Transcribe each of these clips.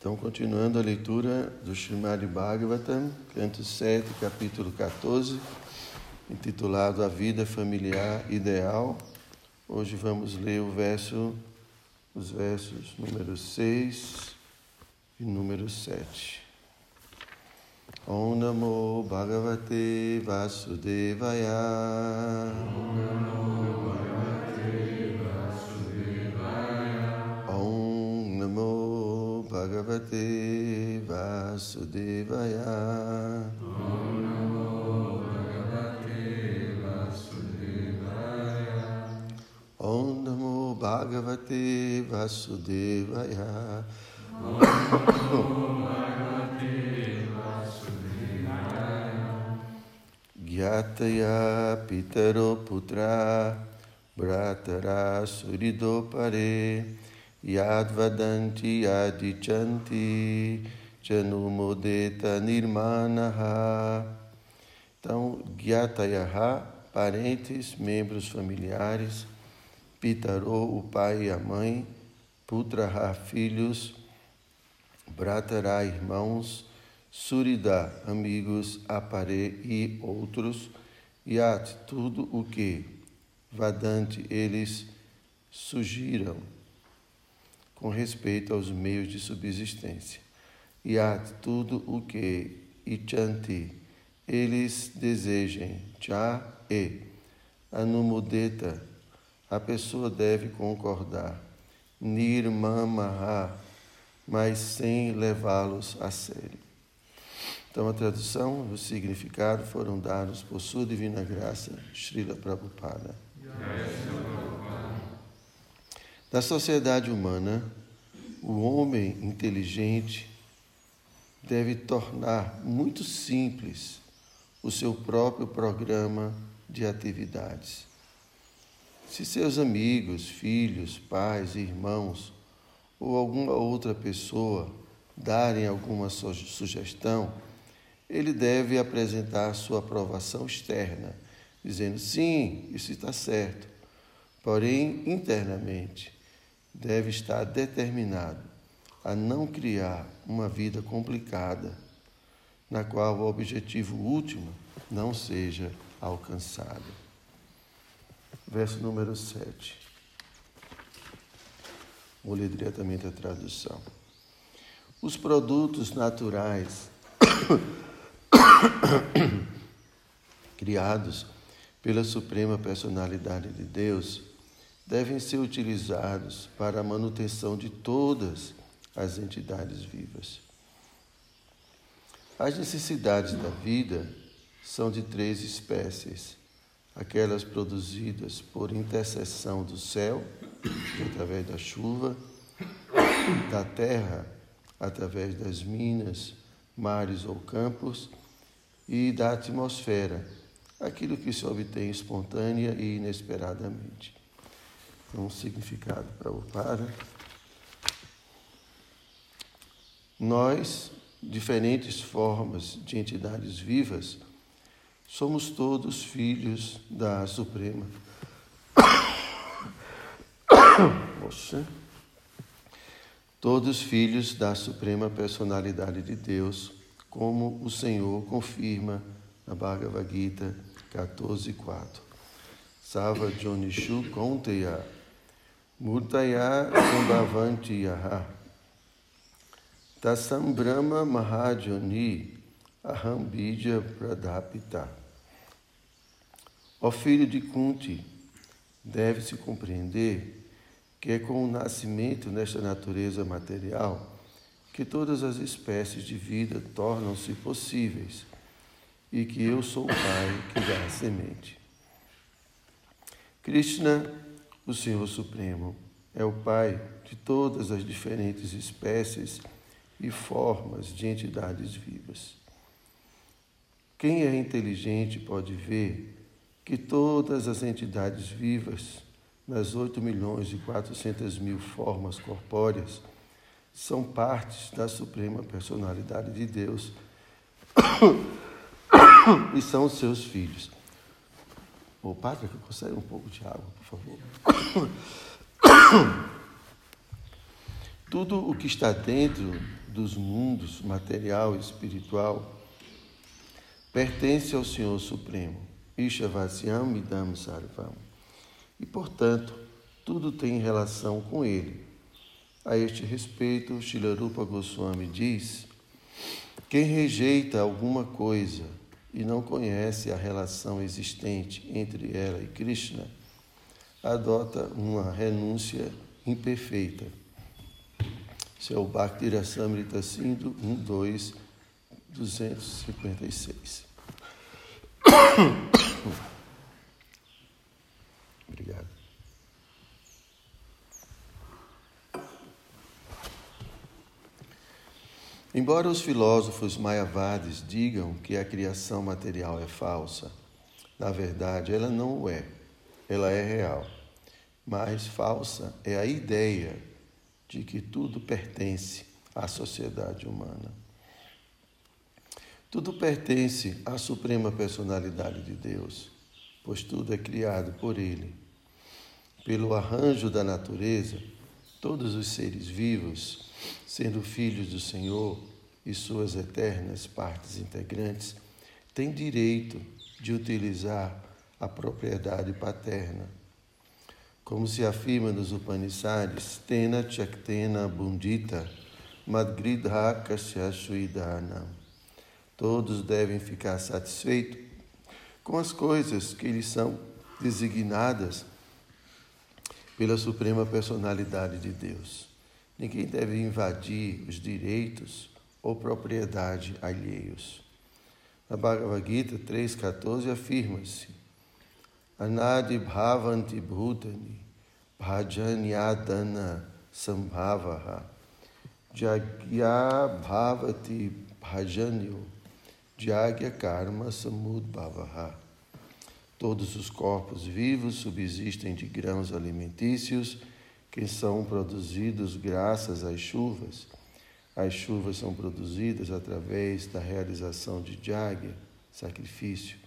Então, continuando a leitura do Srimad Bhagavatam, canto 7, capítulo 14, intitulado A Vida Familiar Ideal. Hoje vamos ler o verso, os versos número 6 e número 7. Om Namo Bhagavate Vasudevaya. Om Namo Bhagavate Vasudevaya. Om Namo Bhagavate Vasudevaya. Om Namo Bhagavate Vasudevaya. Om Namo Gyataya Pitaro Putra Bratara Surido Pare Yadvadanti Adichanti Janumodeta Nirmanaha. Então, Gyatayaha, parentes, membros familiares, Pitaro, o pai e a mãe, Putraha, filhos, Bratara, irmãos, Surida, amigos, Apare e outros, Yat, tudo o que, Vadante, eles sugiram com respeito aos meios de subsistência. Yat, tudo o que, Ichanti, eles desejem, Cha e, Anumudeta, a pessoa deve concordar, Nirmamaha, mas sem levá-los a sério. Então, a tradução e o significado foram dados por Sua Divina Graça, Srila Prabhupada. Da sociedade humana, o homem inteligente deve tornar muito simples o seu próprio programa de atividades. Se seus amigos, filhos, pais, irmãos ou alguma outra pessoa darem alguma sugestão, ele deve apresentar sua aprovação externa, dizendo sim, isso está certo. Porém, internamente, deve estar determinado a não criar uma vida complicada, na qual o objetivo último não seja alcançado. Verso número 7. Vou ler diretamente a tradução. Os produtos naturais criados pela Suprema Personalidade de Deus, devem ser utilizados para a manutenção de todas as entidades vivas. As necessidades da vida são de três espécies: aquelas produzidas por intercessão do céu, através da chuva, da terra, através das minas, mares ou campos, e da atmosfera, aquilo que se obtém espontânea e inesperadamente. Um significado para o para. Nós, diferentes formas de entidades vivas, somos todos filhos da Suprema. Poxa. Todos filhos da Suprema Personalidade de Deus, como o Senhor confirma na Bhagavad Gita 14.4. Sava Jonishu Konteya Murtaya Sambhavanti Yaha Tasam Brahma Mahajoni Aham Bija Pradapita Ó filho de Kunti, deve-se compreender que é com o nascimento nesta natureza material que todas as espécies de vida tornam-se possíveis e que eu sou o Pai que dá a semente. Krishna, o Senhor Supremo, é o Pai de todas as diferentes espécies e formas de entidades vivas. Quem é inteligente pode ver que todas as entidades vivas, nas 8 milhões e 400 mil formas corpóreas, são partes da Suprema Personalidade de Deus e são seus filhos. Ô, Padre, consegue um pouco de água, por favor? Tudo o que está dentro dos mundos material e espiritual pertence ao Senhor Supremo. Ishavasyam Idam Sarvam. E, portanto, tudo tem relação com Ele. A este respeito, Shilarupa Goswami diz: quem rejeita alguma coisa e não conhece a relação existente entre ela e Krishna, adota uma renúncia imperfeita. Isso é o Bhakti Rasamrita Sindhu 1, 2, 256. Obrigado. Embora os filósofos mayavadis digam que a criação material é falsa, na verdade ela não o é, ela é real. Mas falsa é a ideia de que tudo pertence à sociedade humana. Tudo pertence à suprema personalidade de Deus, pois tudo é criado por Ele. Pelo arranjo da natureza, todos os seres vivos, sendo filhos do Senhor e suas eternas partes integrantes, têm direito de utilizar a propriedade paterna. Como se afirma nos Upanishads, Tena Chaktena Bundita Madgridha Kasya Todos devem ficar satisfeitos com as coisas que lhes são designadas pela Suprema Personalidade de Deus. Ninguém deve invadir os direitos ou propriedade alheios. Na Bhagavad Gita 3.14 afirma-se Anadi bhavanti bhutani bhajanyadana sambhavaha jagya bhavati bhajanyo jagya karma samudbhavaha Todos os corpos vivos subsistem de grãos alimentícios que são produzidos graças às chuvas. As chuvas são produzidas através da realização de jagya, sacrifício,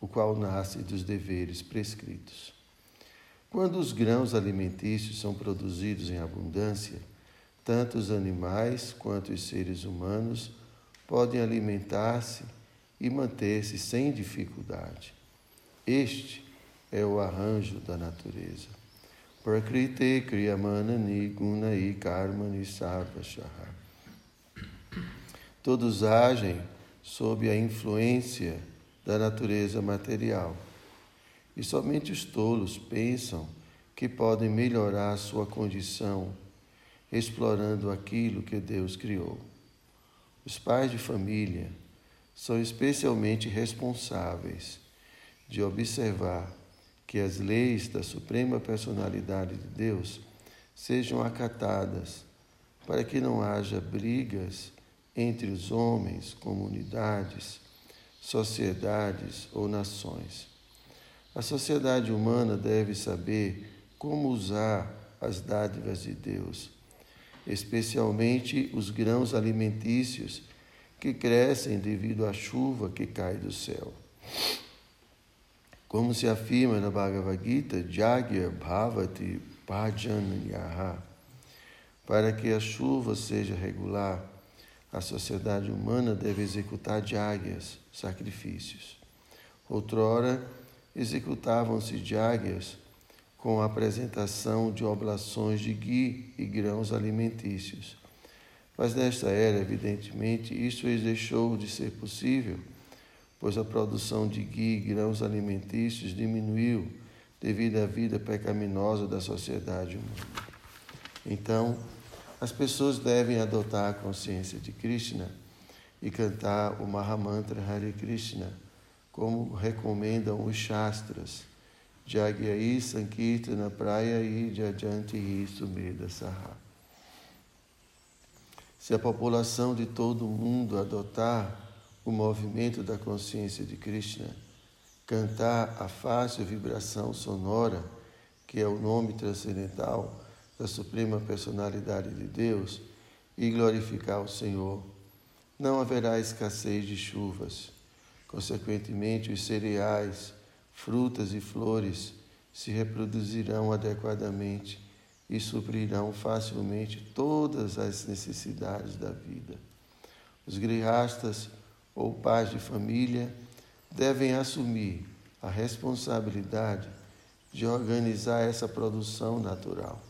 o qual nasce dos deveres prescritos. Quando os grãos alimentícios são produzidos em abundância, tanto os animais quanto os seres humanos podem alimentar-se e manter-se sem dificuldade. Este é o arranjo da natureza. Prakriti Kriyamanani Gunai Karmani Sarvashaha. Todos agem sob a influência da natureza material. E somente os tolos pensam que podem melhorar sua condição explorando aquilo que Deus criou. Os pais de família são especialmente responsáveis de observar que as leis da suprema personalidade de Deus sejam acatadas, para que não haja brigas entre os homens, comunidades, sociedades ou nações. A sociedade humana deve saber como usar as dádivas de Deus, especialmente os grãos alimentícios que crescem devido à chuva que cai do céu. Como se afirma na Bhagavad Gita, Jagya Bhavati Bhajanyaha. Para que a chuva seja regular, a sociedade humana deve executar jagyas, sacrifícios. Outrora, executavam-se jagyas com a apresentação de oblações de gui e grãos alimentícios. Mas nesta era, evidentemente, isso deixou de ser possível pois a produção de e grãos alimentícios diminuiu devido à vida pecaminosa da sociedade humana. Então, as pessoas devem adotar a consciência de Krishna e cantar o Mahamantra Hare Krishna, como recomendam os Shastras. Jagyai Sankirtana Prayai Jajanti Sumeda Saha. Se a população de todo o mundo adotar o movimento da consciência de Krishna, cantar a fácil vibração sonora, que é o nome transcendental da Suprema Personalidade de Deus, e glorificar o Senhor. Não haverá escassez de chuvas. Consequentemente, os cereais, frutas e flores se reproduzirão adequadamente e suprirão facilmente todas as necessidades da vida. Os grihastas ou pais de família devem assumir a responsabilidade de organizar essa produção natural.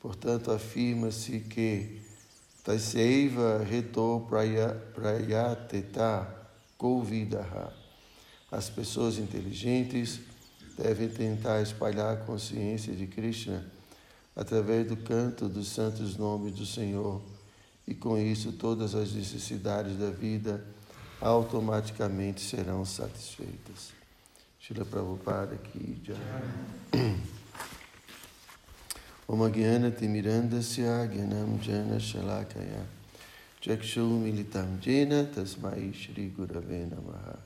Portanto, afirma-se que Taiseiva reto prayateta kovidaha. As pessoas inteligentes devem tentar espalhar a consciência de Krishna através do canto dos santos nomes do Senhor, e com isso todas as necessidades da vida automaticamente serão satisfeitas. Shila Prabhupada aqui já. Om Gyanati Mirandasya Gyanam Jana Shalakaya Chakshu Militam Jena Tasmai Shri Gurave Namaha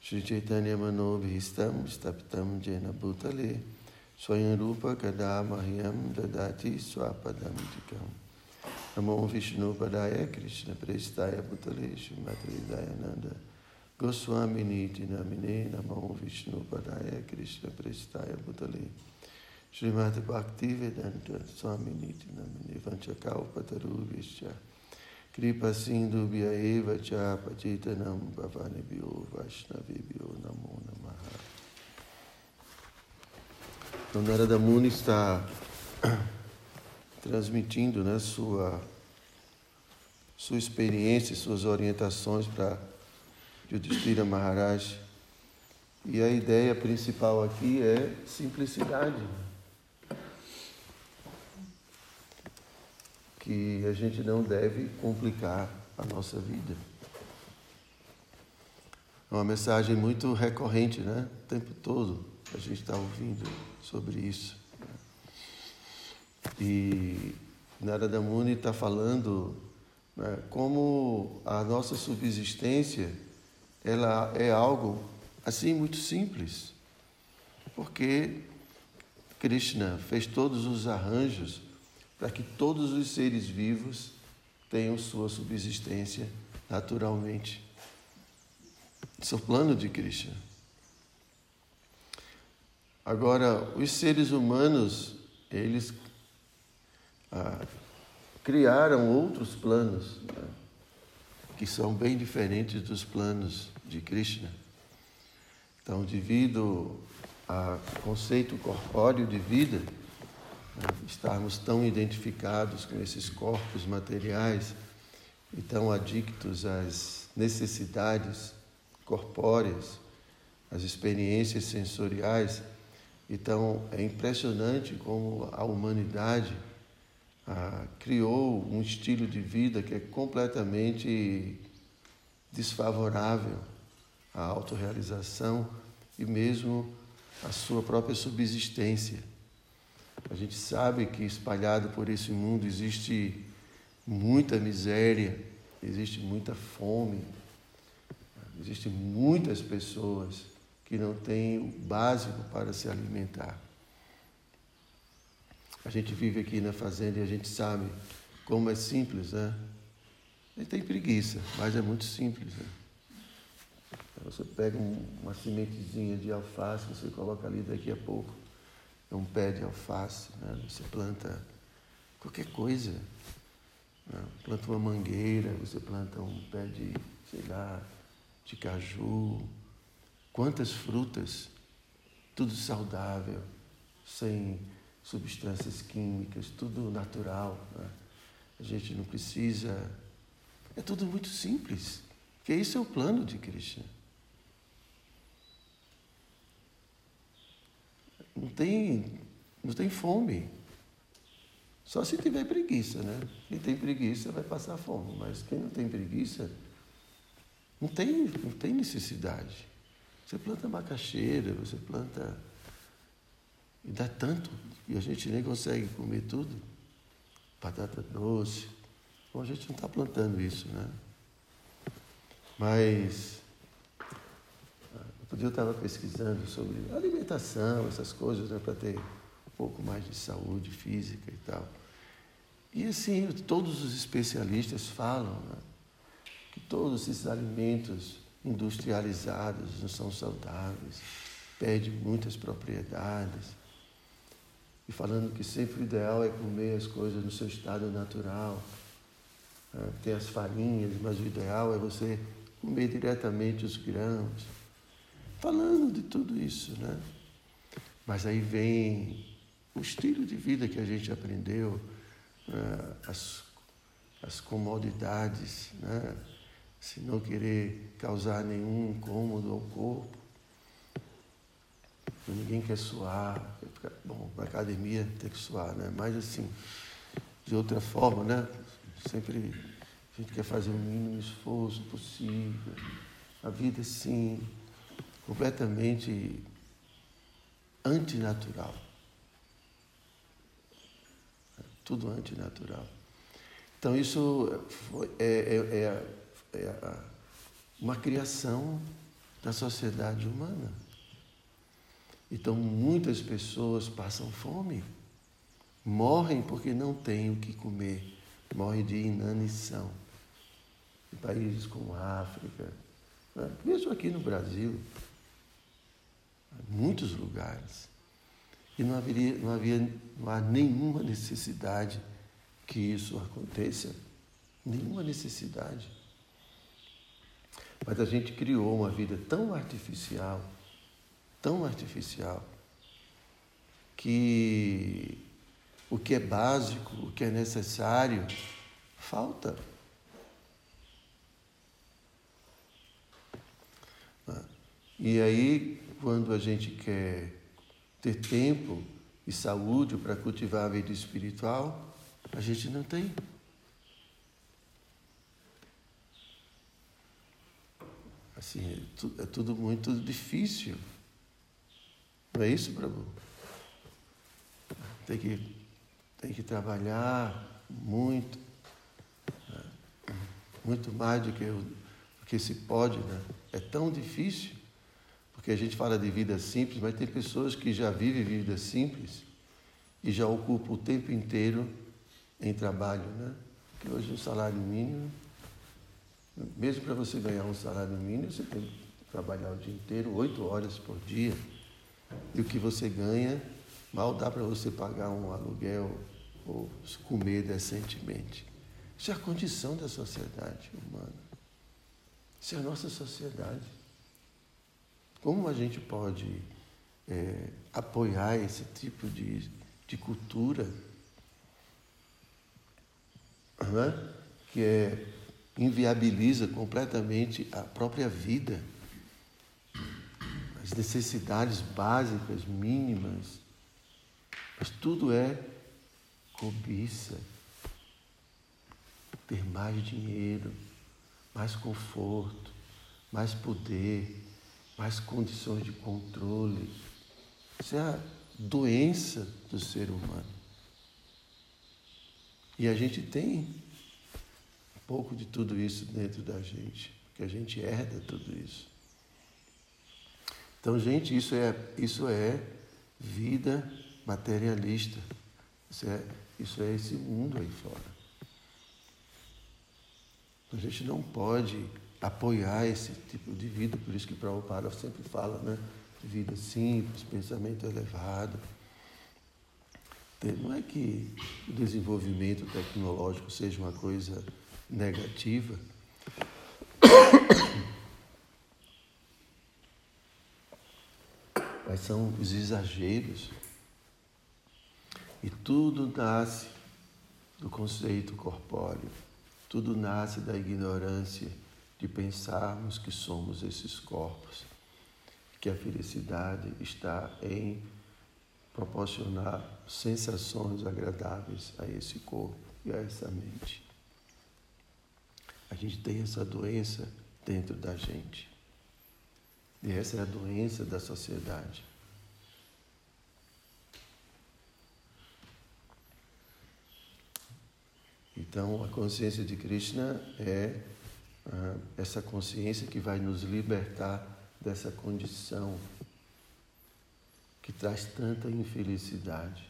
Shri Chaitanya Manobhistam Staptam Jena Bhutale Swayam Rupa Kadamahyam Dadati Swapadam Jikam Namo Vishnu Padaya Krishna Prestaya Bhutale Shrimati Dayananda Goswami Niti Namine Namo Vishnu Padaya Krishna Prestaya Bhutale. Srimati Bhakti Vedanta Swami Niti Namine Vanchakau Patarubhischa Kripa Sindhu Eva Cha Pachitanam Bhavani Bhyo Vaishnavi Bhyo Namo Namaha. Então, Narada Muni está transmitindo né, sua, sua experiência, suas orientações para Yudhishthira Maharaj. E a ideia principal aqui é simplicidade. Que a gente não deve complicar a nossa vida. É uma mensagem muito recorrente, né? O tempo todo a gente está ouvindo sobre isso. E Narada Muni está falando né, como a nossa subsistência ela é algo assim muito simples, porque Krishna fez todos os arranjos para que todos os seres vivos tenham sua subsistência naturalmente. Esse é o plano de Krishna. Agora, os seres humanos, eles ah, criaram outros planos né, que são bem diferentes dos planos de Krishna. Então, devido ao conceito corpóreo de vida, né, estarmos tão identificados com esses corpos materiais e tão adictos às necessidades corpóreas, às experiências sensoriais, então, é impressionante como a humanidade ah, criou um estilo de vida que é completamente desfavorável à autorrealização e mesmo à sua própria subsistência. A gente sabe que espalhado por esse mundo existe muita miséria, existe muita fome, existem muitas pessoas que não tem o básico para se alimentar. A gente vive aqui na fazenda e a gente sabe como é simples, né? A gente tem preguiça, mas é muito simples. Né? Você pega uma sementezinha de alface, você coloca ali daqui a pouco, é um pé de alface, né? você planta qualquer coisa. Né? Planta uma mangueira, você planta um pé de, sei lá, de caju, Quantas frutas, tudo saudável, sem substâncias químicas, tudo natural. Né? A gente não precisa. É tudo muito simples, porque esse é o plano de Krishna. Não tem, não tem fome. Só se tiver preguiça, né? Quem tem preguiça vai passar fome, mas quem não tem preguiça não tem, não tem necessidade. Você planta macaxeira, você planta. E dá tanto que a gente nem consegue comer tudo. Batata doce. Bom, a gente não está plantando isso, né? Mas. Outro dia eu estava pesquisando sobre alimentação, essas coisas, né, para ter um pouco mais de saúde física e tal. E assim, todos os especialistas falam né, que todos esses alimentos industrializados, não são saudáveis, perde muitas propriedades. E falando que sempre o ideal é comer as coisas no seu estado natural. Né? Tem as farinhas, mas o ideal é você comer diretamente os grãos. Falando de tudo isso, né? Mas aí vem o estilo de vida que a gente aprendeu, né? as, as comodidades, né? se não querer causar nenhum incômodo ao corpo. Ninguém quer suar. Bom, na academia tem que suar, né? Mas assim, de outra forma, né? Sempre a gente quer fazer o mínimo esforço possível. A vida, sim, completamente antinatural. Tudo antinatural. Então, isso foi, é, é, é, é uma criação da sociedade humana. Então, muitas pessoas passam fome, morrem porque não têm o que comer, morrem de inanição. Em países como a África, né? mesmo aqui no Brasil, muitos lugares. E não, haveria, não, havia, não há nenhuma necessidade que isso aconteça. Nenhuma necessidade. Mas a gente criou uma vida tão artificial, tão artificial, que o que é básico, o que é necessário, falta. E aí, quando a gente quer ter tempo e saúde para cultivar a vida espiritual, a gente não tem. Assim, é, é tudo muito difícil. Não é isso, Prabhu? Tem que, tem que trabalhar muito, né? muito mais do que, do que se pode, né? É tão difícil, porque a gente fala de vida simples, mas tem pessoas que já vivem vida simples e já ocupam o tempo inteiro em trabalho, né? Porque hoje o salário mínimo, mesmo para você ganhar um salário mínimo, você tem que trabalhar o dia inteiro, oito horas por dia. E o que você ganha, mal dá para você pagar um aluguel ou comer decentemente. Isso é a condição da sociedade humana. Isso é a nossa sociedade. Como a gente pode é, apoiar esse tipo de, de cultura é? que é, inviabiliza completamente a própria vida? As necessidades básicas, mínimas, mas tudo é cobiça. Ter mais dinheiro, mais conforto, mais poder, mais condições de controle. Isso é a doença do ser humano. E a gente tem um pouco de tudo isso dentro da gente, porque a gente herda tudo isso. Então, gente, isso é, isso é vida materialista. Isso é, isso é esse mundo aí fora. A gente não pode apoiar esse tipo de vida, por isso que Prabhupada sempre fala, né? Vida simples, pensamento elevado. Não é que o desenvolvimento tecnológico seja uma coisa negativa, mas são os exageros. E tudo nasce do conceito corpóreo, tudo nasce da ignorância de pensarmos que somos esses corpos, que a felicidade está em proporcionar sensações agradáveis a esse corpo e a essa mente. A gente tem essa doença dentro da gente. E essa é a doença da sociedade. Então, a consciência de Krishna é uh, essa consciência que vai nos libertar dessa condição que traz tanta infelicidade,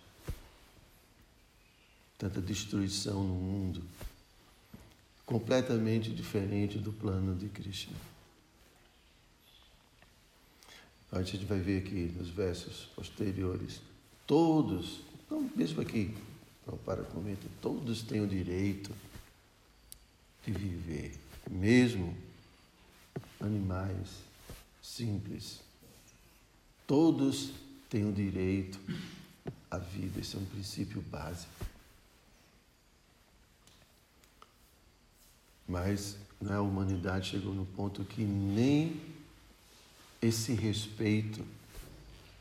tanta destruição no mundo, completamente diferente do plano de Krishna. A gente vai ver aqui nos versos posteriores, todos mesmo aqui, para comenta, todos têm o direito de viver, mesmo animais simples. Todos têm o direito à vida, esse é um princípio básico. Mas né, a humanidade chegou no ponto que nem esse respeito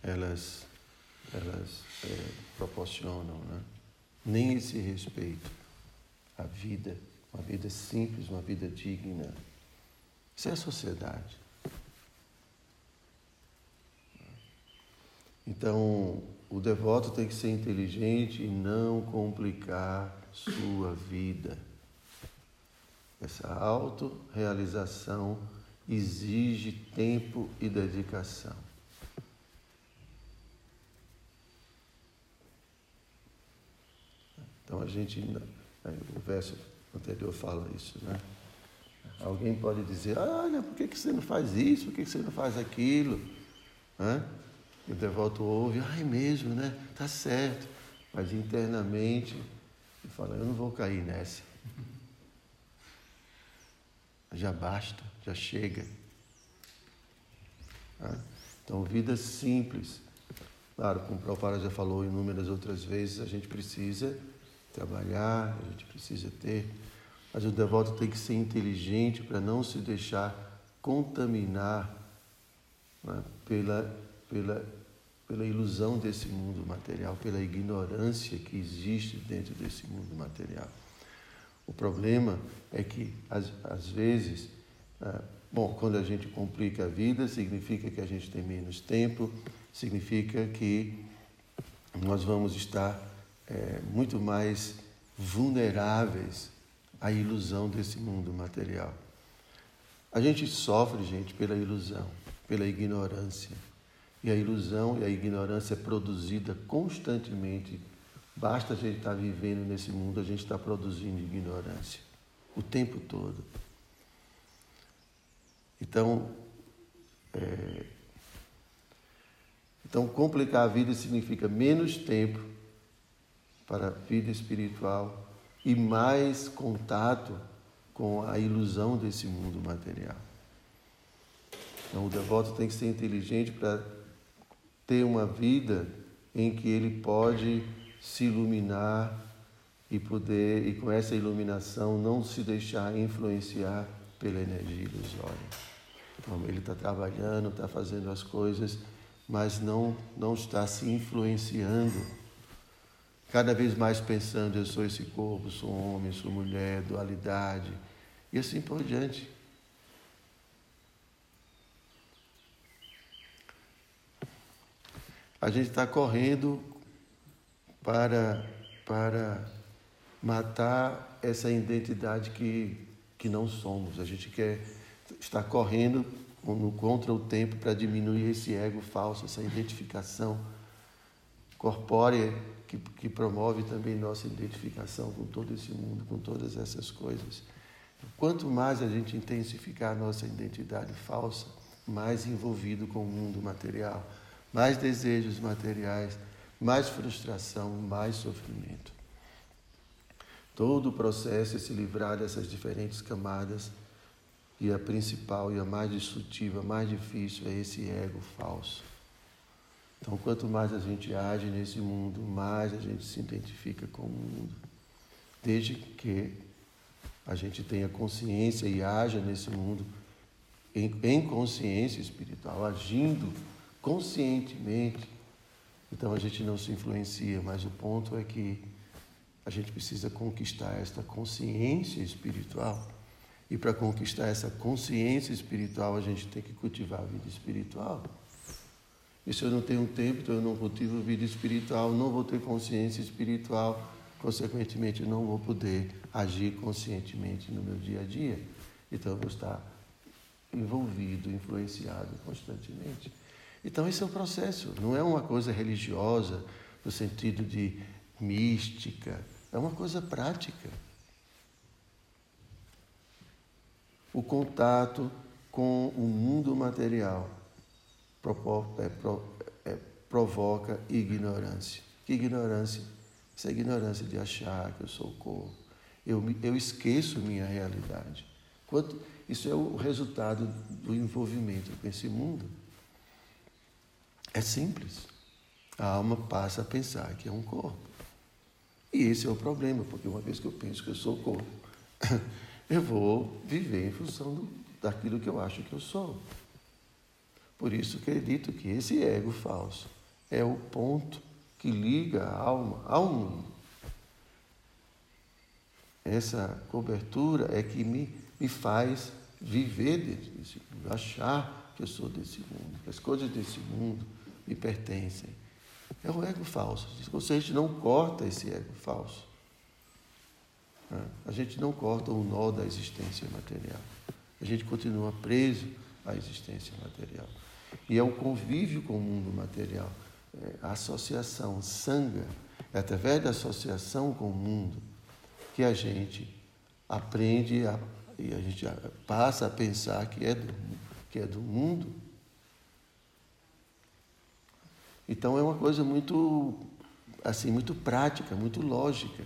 elas, elas é, proporcionam, né? nem esse respeito à vida, uma vida simples, uma vida digna. Isso é a sociedade. Então, o devoto tem que ser inteligente e não complicar sua vida. Essa autorrealização exige tempo e dedicação. Então a gente, né, o verso anterior fala isso, né? Alguém pode dizer, olha, por que você não faz isso? Por que você não faz aquilo? Né? E o devoto ouve, ai mesmo, né? Tá certo. Mas internamente ele fala, eu não vou cair nessa. Já basta, já chega. Né? Então, vida simples. Claro, como o Prabhupada já falou inúmeras outras vezes, a gente precisa trabalhar, a gente precisa ter, mas o devoto tem que ser inteligente para não se deixar contaminar né, pela, pela, pela ilusão desse mundo material, pela ignorância que existe dentro desse mundo material. O problema é que, às, às vezes, bom, quando a gente complica a vida, significa que a gente tem menos tempo, significa que nós vamos estar é, muito mais vulneráveis à ilusão desse mundo material. A gente sofre, gente, pela ilusão, pela ignorância. E a ilusão e a ignorância é produzida constantemente. Basta a gente estar vivendo nesse mundo, a gente está produzindo ignorância o tempo todo. Então, é, então complicar a vida significa menos tempo para a vida espiritual e mais contato com a ilusão desse mundo material. Então, o devoto tem que ser inteligente para ter uma vida em que ele pode se iluminar e poder, e com essa iluminação, não se deixar influenciar pela energia ilusória. Então, ele está trabalhando, está fazendo as coisas, mas não, não está se influenciando cada vez mais pensando: eu sou esse corpo, sou homem, sou mulher, dualidade, e assim por diante. A gente está correndo para, para matar essa identidade que, que não somos. A gente quer estar correndo contra o tempo para diminuir esse ego falso, essa identificação corpórea que, que promove também nossa identificação com todo esse mundo, com todas essas coisas. Quanto mais a gente intensificar a nossa identidade falsa, mais envolvido com o mundo material, mais desejos materiais, mais frustração, mais sofrimento. Todo o processo é se livrar dessas diferentes camadas e a principal e a mais destrutiva, a mais difícil é esse ego falso. Então, quanto mais a gente age nesse mundo, mais a gente se identifica com o mundo. Desde que a gente tenha consciência e haja nesse mundo em, em consciência espiritual, agindo conscientemente. Então a gente não se influencia, mas o ponto é que a gente precisa conquistar esta consciência espiritual. E para conquistar essa consciência espiritual, a gente tem que cultivar a vida espiritual. E se eu não tenho tempo, então eu não cultivo vida espiritual, não vou ter consciência espiritual, consequentemente não vou poder agir conscientemente no meu dia a dia. Então eu vou estar envolvido, influenciado constantemente. Então esse é o processo, não é uma coisa religiosa no sentido de mística, é uma coisa prática. O contato com o mundo material é, é, provoca ignorância. Que ignorância? Isso é ignorância de achar que eu sou o corpo. Eu, eu esqueço minha realidade. Quanto, isso é o resultado do envolvimento com esse mundo. É simples. A alma passa a pensar que é um corpo. E esse é o problema, porque uma vez que eu penso que eu sou o corpo, eu vou viver em função do, daquilo que eu acho que eu sou. Por isso acredito que esse ego falso é o ponto que liga a alma ao mundo. Essa cobertura é que me, me faz viver desse mundo, achar que eu sou desse mundo, que as coisas desse mundo me pertencem. É o ego falso. Ou seja, a gente não corta esse ego falso. Né? A gente não corta o nó da existência material. A gente continua preso à existência material. E é o convívio com o mundo material, é a associação sanga, é através da associação com o mundo que a gente aprende a, e a gente passa a pensar que é do, que é do mundo então é uma coisa muito assim, muito prática, muito lógica.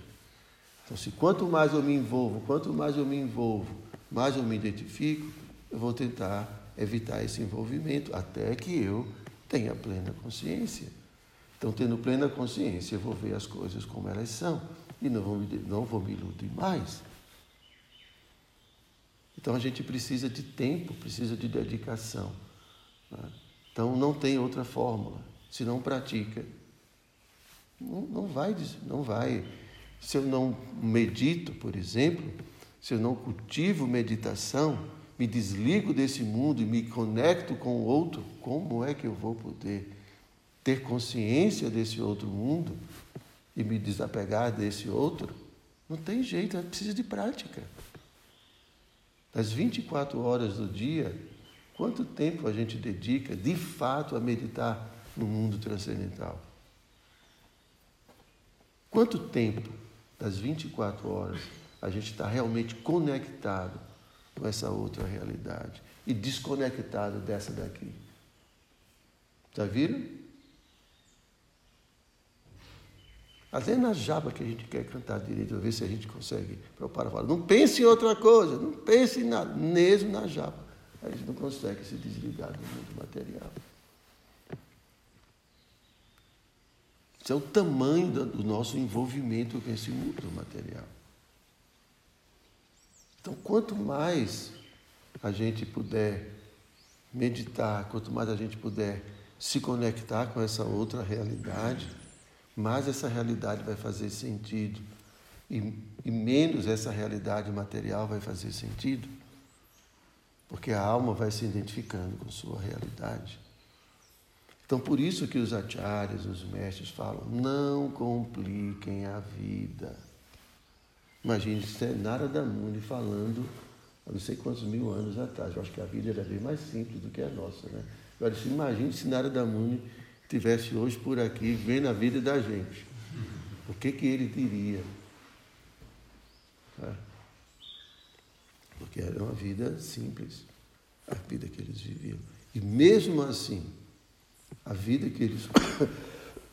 Então, se quanto mais eu me envolvo, quanto mais eu me envolvo, mais eu me identifico, eu vou tentar evitar esse envolvimento até que eu tenha plena consciência. Então, tendo plena consciência, eu vou ver as coisas como elas são e não vou me, não vou me iludir mais. Então, a gente precisa de tempo, precisa de dedicação. Né? Então, não tem outra fórmula se não pratica. Não, não, vai, não vai. Se eu não medito, por exemplo, se eu não cultivo meditação, me desligo desse mundo e me conecto com o outro, como é que eu vou poder ter consciência desse outro mundo e me desapegar desse outro? Não tem jeito, é preciso de prática. Das 24 horas do dia, quanto tempo a gente dedica de fato a meditar no mundo transcendental. Quanto tempo das 24 horas a gente está realmente conectado com essa outra realidade e desconectado dessa daqui? Já viram? Até na jaba que a gente quer cantar direito, ver se a gente consegue preparar. Fala, não pense em outra coisa, não pense em nada, mesmo na jaba. A gente não consegue se desligar do mundo material. Isso é o tamanho do nosso envolvimento com esse mundo material. Então, quanto mais a gente puder meditar, quanto mais a gente puder se conectar com essa outra realidade, mais essa realidade vai fazer sentido e, e menos essa realidade material vai fazer sentido, porque a alma vai se identificando com sua realidade. Então, por isso que os acharyas, os mestres falam, não compliquem a vida. Imagine Narada Muni falando há não sei quantos mil anos atrás. Eu acho que a vida era bem mais simples do que a nossa, né? Agora, se imagine se Narada Muni estivesse hoje por aqui vendo a vida da gente. O que, que ele diria? É. Porque era uma vida simples, a vida que eles viviam. E mesmo assim, a vida que eles.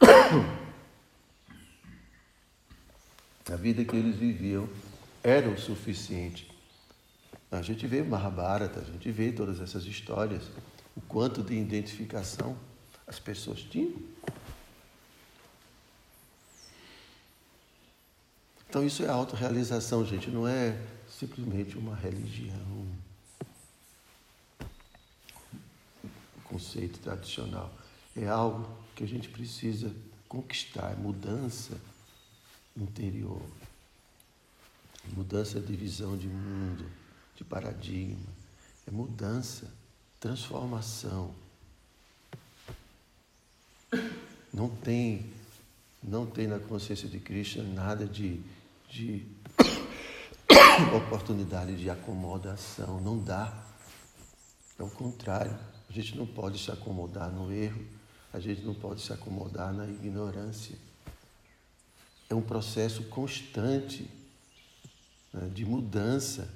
a vida que eles viviam era o suficiente. A gente vê Mahabharata, a gente vê todas essas histórias, o quanto de identificação as pessoas tinham. Então isso é autorrealização, gente, não é simplesmente uma religião, um conceito tradicional é algo que a gente precisa conquistar, é mudança interior, mudança de visão de mundo, de paradigma, é mudança, transformação. Não tem, não tem na consciência de Krishna nada de, de oportunidade de acomodação, não dá. É o contrário, a gente não pode se acomodar no erro, a gente não pode se acomodar na ignorância. É um processo constante né, de mudança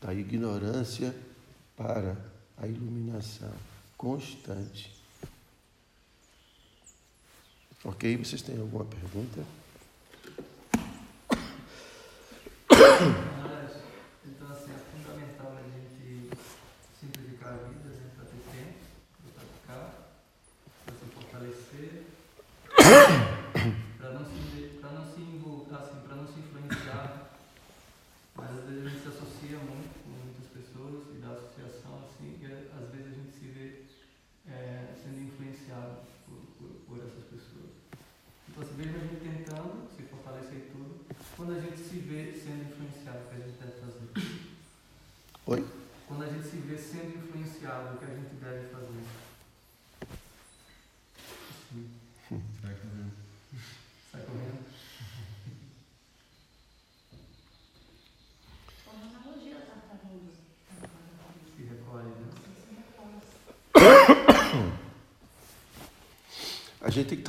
da ignorância para a iluminação constante. Ok? Vocês têm alguma pergunta?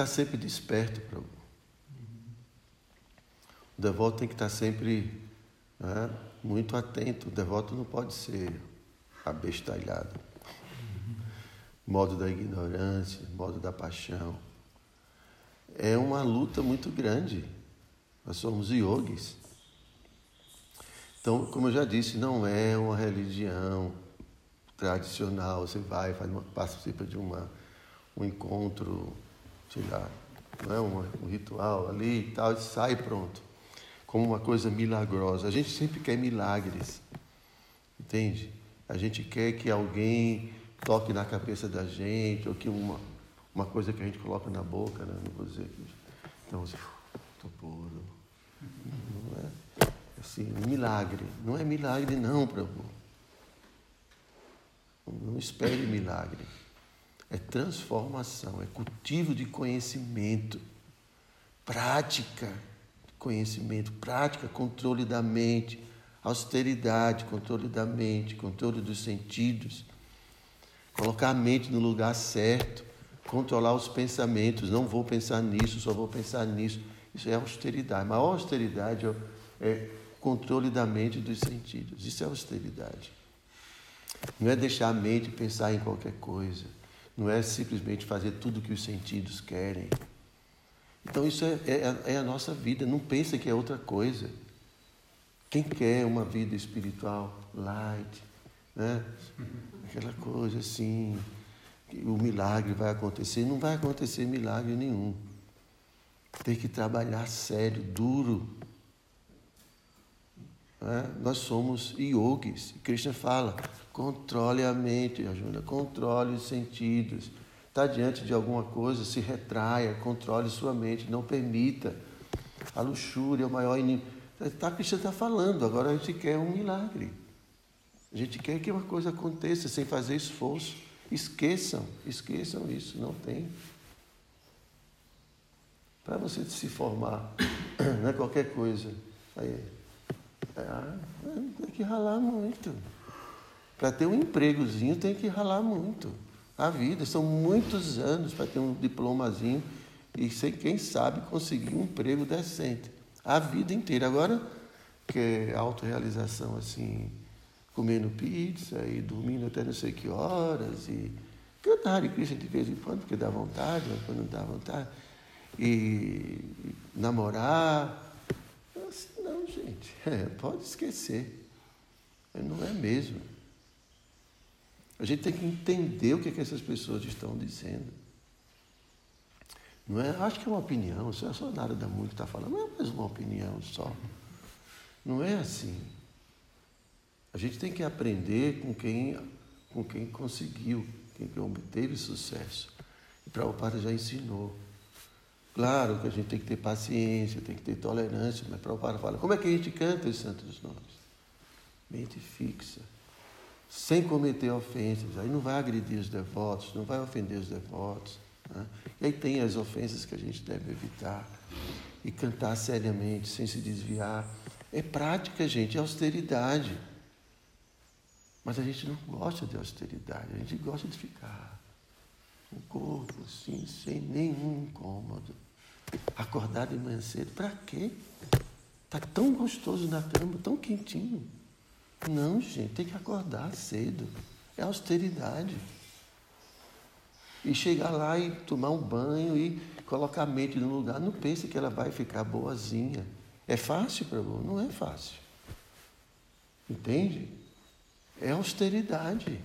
Estar sempre desperto para o devoto tem que estar sempre né, muito atento. O devoto não pode ser abestalhado. Modo da ignorância, modo da paixão. É uma luta muito grande. Nós somos yogis. Então, como eu já disse, não é uma religião tradicional. Você vai, faz uma, participa de uma, um encontro lá, não é um, ritual ali e tal, e sai pronto, como uma coisa milagrosa. A gente sempre quer milagres, entende? A gente quer que alguém toque na cabeça da gente, ou que uma, uma coisa que a gente coloca na boca, né? não vou dizer. Então, assim, estou puro. Não é assim, milagre. Não é milagre, não, Prabhu. Não espere milagre é transformação, é cultivo de conhecimento, prática conhecimento, prática, controle da mente, austeridade, controle da mente, controle dos sentidos, colocar a mente no lugar certo, controlar os pensamentos, não vou pensar nisso, só vou pensar nisso. Isso é austeridade. A maior austeridade é, é controle da mente e dos sentidos. Isso é austeridade. Não é deixar a mente pensar em qualquer coisa. Não é simplesmente fazer tudo o que os sentidos querem. Então isso é, é, é a nossa vida. Não pensa que é outra coisa. Quem quer uma vida espiritual light, né? Aquela coisa assim, o milagre vai acontecer. Não vai acontecer milagre nenhum. Tem que trabalhar sério, duro. Né? Nós somos yogis. Krishna fala: Controle a mente, ajuda, controle os sentidos. Está diante de alguma coisa, se retraia, controle sua mente, não permita. A luxúria é o maior inimigo. Tá, Cristo está falando, agora a gente quer um milagre. A gente quer que uma coisa aconteça sem fazer esforço. Esqueçam, esqueçam isso, não tem. Para você se formar, não é qualquer coisa. Aí, é, tem que ralar muito. Para ter um empregozinho tem que ralar muito. A vida, são muitos anos para ter um diplomazinho e sem quem sabe conseguir um emprego decente. A vida inteira. Agora, que é autorrealização assim, comendo pizza e dormindo até não sei que horas e cantar Hare Krishna de vez em quando, porque dá vontade, mas quando não dá vontade. E namorar. Não, gente, é, pode esquecer. Não é mesmo. A gente tem que entender o que, é que essas pessoas estão dizendo. Não é, acho que é uma opinião, isso é só nada da muito está falando, não é mais uma opinião só. Não é assim. A gente tem que aprender com quem, com quem conseguiu, quem obteve sucesso. E Prabhupada já ensinou. Claro que a gente tem que ter paciência, tem que ter tolerância, mas Prabhupada fala, como é que a gente canta os santos nomes? Mente fixa sem cometer ofensas. Aí não vai agredir os devotos, não vai ofender os devotos. Né? E aí tem as ofensas que a gente deve evitar. E cantar seriamente, sem se desviar. É prática, gente, é austeridade. Mas a gente não gosta de austeridade, a gente gosta de ficar com o corpo assim, sem nenhum incômodo. Acordar de manhã cedo, para quê? Está tão gostoso na cama, tão quentinho. Não, gente, tem que acordar cedo. É austeridade. e chegar lá e tomar um banho e colocar a mente no lugar. Não pense que ela vai ficar boazinha. É fácil você? Não é fácil. Entende? É austeridade.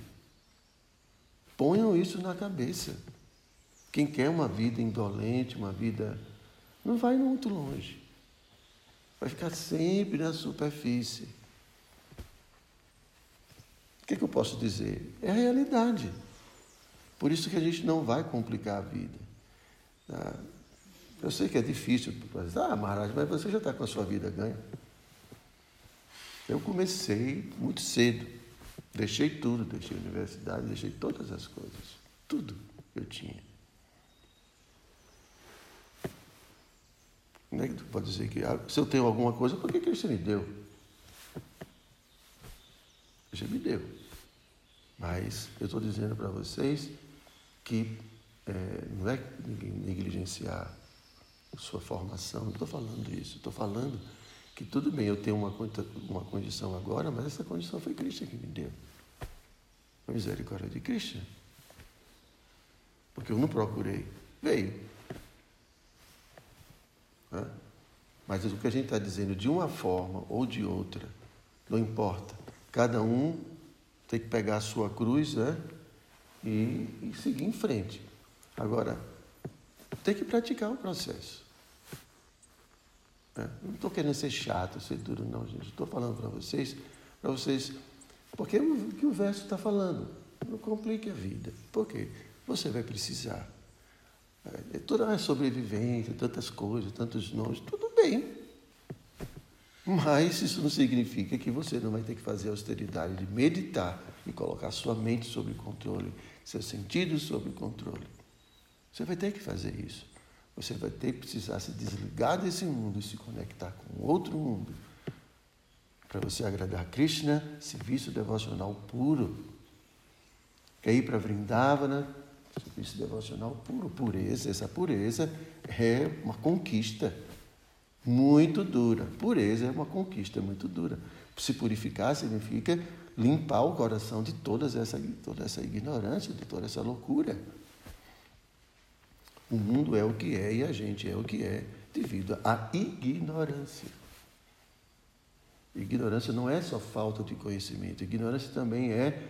Ponham isso na cabeça. Quem quer uma vida indolente, uma vida. não vai muito longe. Vai ficar sempre na superfície. O que, que eu posso dizer? É a realidade. Por isso que a gente não vai complicar a vida. Tá? Eu sei que é difícil. Ah, Maharaj, mas você já está com a sua vida ganha. Eu comecei muito cedo. Deixei tudo, deixei a universidade, deixei todas as coisas. Tudo que eu tinha. Como é que tu pode dizer que ah, se eu tenho alguma coisa, por que Cristo me deu? Já me deu. Mas eu estou dizendo para vocês que é, não é negligenciar sua formação, não estou falando isso, estou falando que tudo bem, eu tenho uma, uma condição agora, mas essa condição foi Cristo que me deu. A misericórdia de Cristo. Porque eu não procurei, veio. Mas o que a gente está dizendo, de uma forma ou de outra, não importa. Cada um tem que pegar a sua cruz né? e, e seguir em frente. Agora, tem que praticar o processo. É, não estou querendo ser chato, ser duro, não, gente. Estou falando para vocês, para vocês, porque o que o verso está falando. Não complique a vida. Por quê? Você vai precisar. É, toda a sobrevivência, tantas coisas, tantos nomes, tudo bem. Mas isso não significa que você não vai ter que fazer a austeridade de meditar e colocar sua mente sob controle, seus sentidos sob controle. Você vai ter que fazer isso. Você vai ter que precisar se desligar desse mundo e se conectar com outro mundo. Para você agradar Krishna, serviço devocional puro. Quer ir para Vrindavana, serviço devocional puro. Pureza, essa pureza é uma conquista muito dura. Pureza é uma conquista muito dura. Se purificar significa limpar o coração de todas essa, toda essa ignorância, de toda essa loucura. O mundo é o que é e a gente é o que é devido à ignorância. Ignorância não é só falta de conhecimento, ignorância também é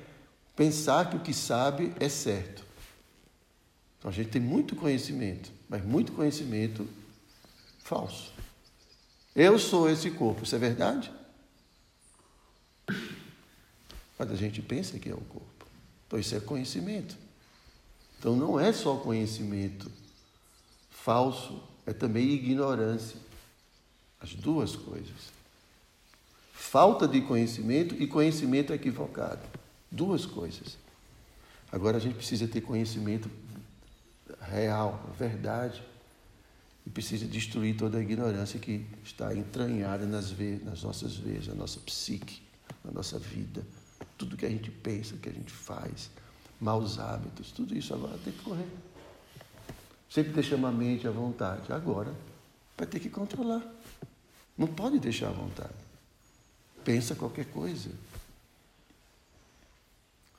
pensar que o que sabe é certo. Então a gente tem muito conhecimento, mas muito conhecimento falso. Eu sou esse corpo, isso é verdade? Mas a gente pensa que é o corpo. Então isso é conhecimento. Então não é só conhecimento Falso é também ignorância. As duas coisas. Falta de conhecimento e conhecimento equivocado. Duas coisas. Agora a gente precisa ter conhecimento real, verdade. E precisa destruir toda a ignorância que está entranhada nas, veias, nas nossas veias, na nossa psique, na nossa vida. Tudo que a gente pensa, que a gente faz, maus hábitos, tudo isso agora tem que correr. Sempre deixamos a mente à vontade. Agora vai ter que controlar. Não pode deixar à vontade. Pensa qualquer coisa.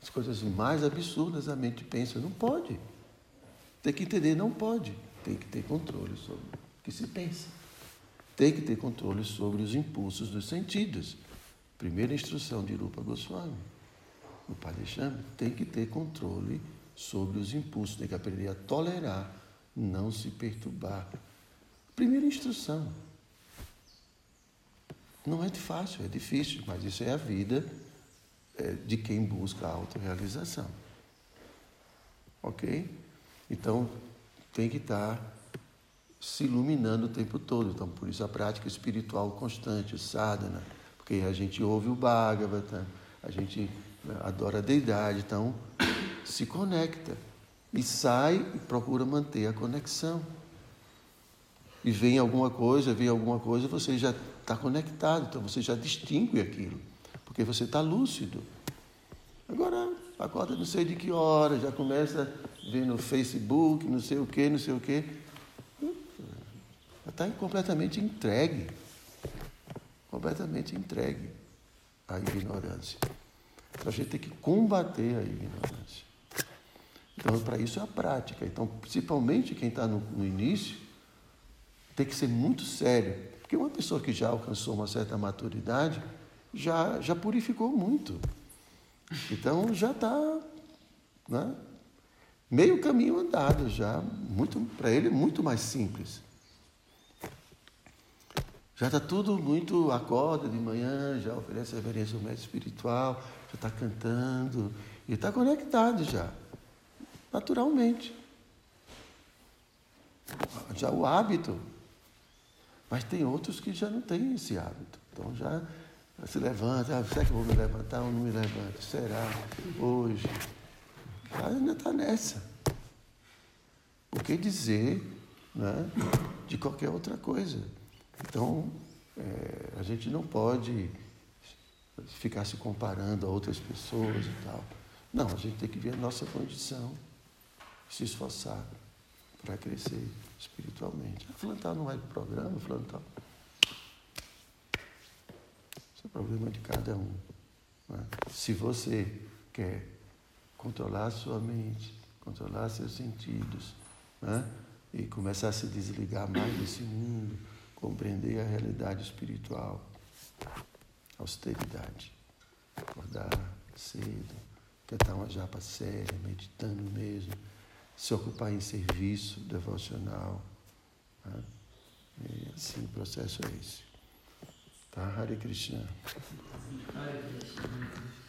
As coisas mais absurdas a mente pensa. Não pode. Tem que entender, não pode. Tem que ter controle sobre o que se pensa. Tem que ter controle sobre os impulsos dos sentidos. Primeira instrução de Rupa Goswami. O Padre tem que ter controle sobre os impulsos, tem que aprender a tolerar não se perturbar. Primeira instrução. Não é fácil, é difícil, mas isso é a vida é, de quem busca a autorrealização. Ok? Então, tem que estar se iluminando o tempo todo. Então, por isso a prática espiritual constante, o sadhana, porque a gente ouve o Bhagavata, a gente adora a deidade, então se conecta e sai e procura manter a conexão. E vem alguma coisa, vem alguma coisa, você já está conectado, então você já distingue aquilo, porque você está lúcido. Agora, acorda não sei de que hora, já começa a ver no Facebook, não sei o que, não sei o que. Está completamente entregue. Completamente entregue à ignorância. Então a gente tem que combater a ignorância. Então, para isso é a prática. Então, principalmente quem está no, no início, tem que ser muito sério. Porque uma pessoa que já alcançou uma certa maturidade já, já purificou muito. Então já está né, meio caminho andado já. Muito, para ele é muito mais simples. Já está tudo muito, acorda de manhã, já oferece reverência ao mestre espiritual, já está cantando, e está conectado já, naturalmente. Já o hábito. Mas tem outros que já não têm esse hábito. Então já se levanta, ah, será que eu vou me levantar ou não me levanto? Será? Hoje. Ainda está nessa. O que dizer né, de qualquer outra coisa? Então, é, a gente não pode ficar se comparando a outras pessoas e tal. Não, a gente tem que ver a nossa condição, se esforçar para crescer espiritualmente. A fulano tá, não vai programa, fulano tal. Isso é problema de cada um. Né? Se você quer controlar sua mente, controlar seus sentidos, né? e começar a se desligar mais desse mundo, compreender a realidade espiritual, austeridade, acordar cedo, cantar uma japa séria, meditando mesmo, se ocupar em serviço devocional. Né? E assim o processo é esse. Tá? Hare Krishna. Hare Krishna.